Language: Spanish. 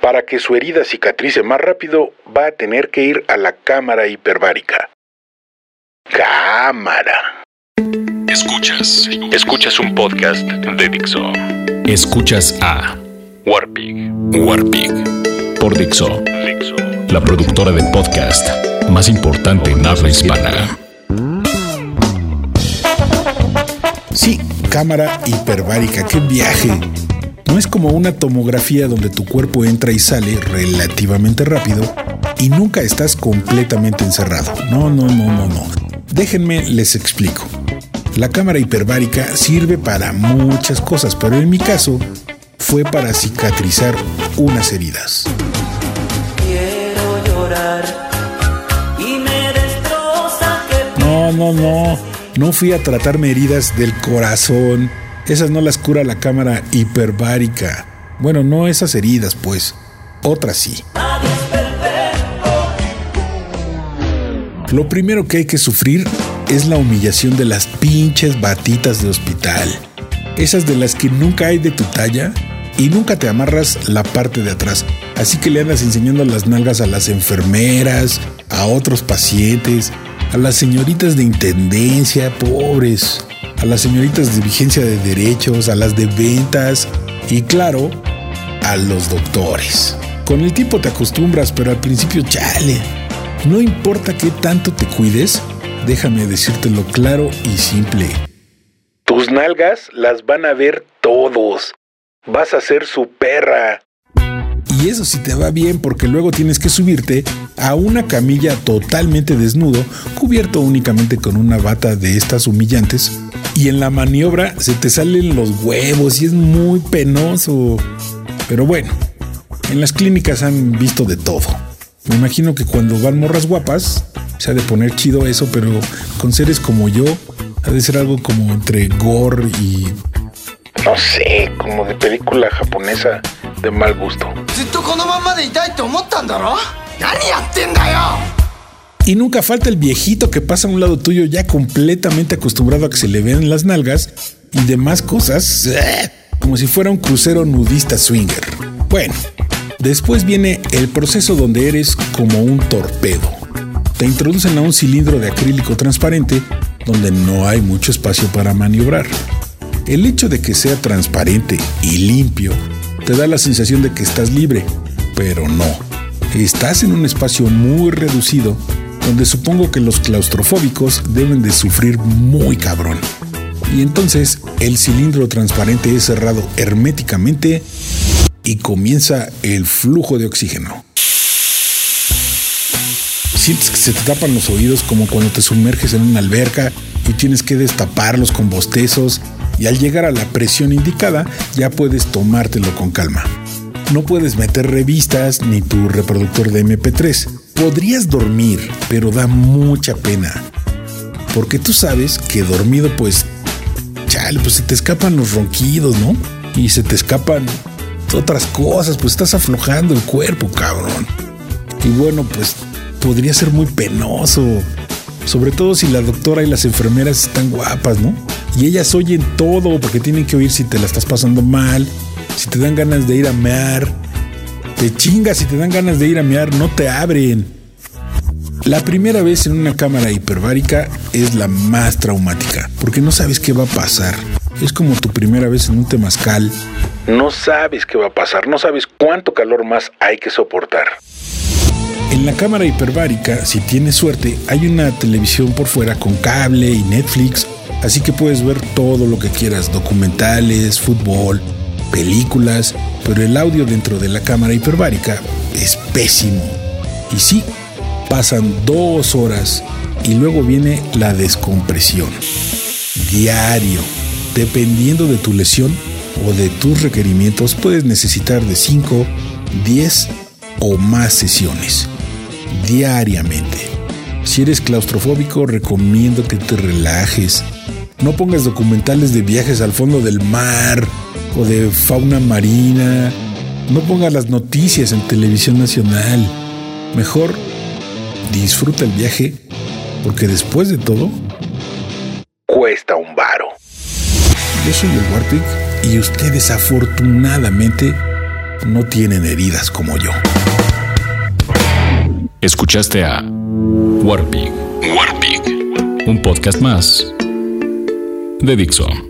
Para que su herida cicatrice más rápido, va a tener que ir a la cámara hiperbárica. Cámara. Escuchas. Escuchas un podcast de Dixo. Escuchas a Warpig. Warpig. Por Dixo. Dixo. La productora de podcast más importante en habla hispana. Sí, cámara hiperbárica. ¡Qué viaje! No es como una tomografía donde tu cuerpo entra y sale relativamente rápido y nunca estás completamente encerrado. No, no, no, no, no. Déjenme les explico. La cámara hiperbárica sirve para muchas cosas, pero en mi caso fue para cicatrizar unas heridas. Quiero llorar y me destroza que No, no, no. No fui a tratarme heridas del corazón. Esas no las cura la cámara hiperbárica. Bueno, no esas heridas, pues. Otras sí. Lo primero que hay que sufrir es la humillación de las pinches batitas de hospital. Esas de las que nunca hay de tu talla y nunca te amarras la parte de atrás. Así que le andas enseñando las nalgas a las enfermeras, a otros pacientes, a las señoritas de intendencia, pobres, a las señoritas de vigencia de derechos, a las de ventas y claro, a los doctores. Con el tiempo te acostumbras, pero al principio chale. No importa qué tanto te cuides, déjame decírtelo claro y simple. Tus nalgas las van a ver todos. Vas a ser su perra. Y eso si te va bien porque luego tienes que subirte a una camilla totalmente desnudo, cubierto únicamente con una bata de estas humillantes. Y en la maniobra se te salen los huevos y es muy penoso. Pero bueno, en las clínicas han visto de todo. Me imagino que cuando van morras guapas, se ha de poner chido eso, pero con seres como yo, ha de ser algo como entre gore y... No sé, como de película japonesa de mal gusto. Y nunca falta el viejito que pasa a un lado tuyo ya completamente acostumbrado a que se le vean las nalgas y demás cosas, ¡eh! como si fuera un crucero nudista swinger. Bueno, después viene el proceso donde eres como un torpedo. Te introducen a un cilindro de acrílico transparente donde no hay mucho espacio para maniobrar. El hecho de que sea transparente y limpio te da la sensación de que estás libre, pero no. Estás en un espacio muy reducido donde supongo que los claustrofóbicos deben de sufrir muy cabrón. Y entonces el cilindro transparente es cerrado herméticamente y comienza el flujo de oxígeno. Sientes que se te tapan los oídos como cuando te sumerges en una alberca y tienes que destaparlos con bostezos y al llegar a la presión indicada ya puedes tomártelo con calma. No puedes meter revistas ni tu reproductor de MP3. Podrías dormir, pero da mucha pena. Porque tú sabes que dormido pues... Chale, pues se te escapan los ronquidos, ¿no? Y se te escapan otras cosas, pues estás aflojando el cuerpo, cabrón. Y bueno, pues podría ser muy penoso. Sobre todo si la doctora y las enfermeras están guapas, ¿no? Y ellas oyen todo porque tienen que oír si te la estás pasando mal, si te dan ganas de ir a mear. Te chingas si te dan ganas de ir a mear, no te abren. La primera vez en una cámara hiperbárica es la más traumática, porque no sabes qué va a pasar. Es como tu primera vez en un temazcal. No sabes qué va a pasar, no sabes cuánto calor más hay que soportar. En la cámara hiperbárica, si tienes suerte, hay una televisión por fuera con cable y Netflix, así que puedes ver todo lo que quieras, documentales, fútbol, películas, pero el audio dentro de la cámara hiperbárica es pésimo. Y sí, pasan dos horas y luego viene la descompresión. Diario, dependiendo de tu lesión o de tus requerimientos, puedes necesitar de 5, 10 o más sesiones diariamente. Si eres claustrofóbico, recomiendo que te relajes. No pongas documentales de viajes al fondo del mar o de fauna marina. No pongas las noticias en televisión nacional. Mejor disfruta el viaje porque después de todo, cuesta un varo. Yo soy el Warpig y ustedes afortunadamente no tienen heridas como yo. Escuchaste a Warpig. Warpig. Un podcast más de Dixo.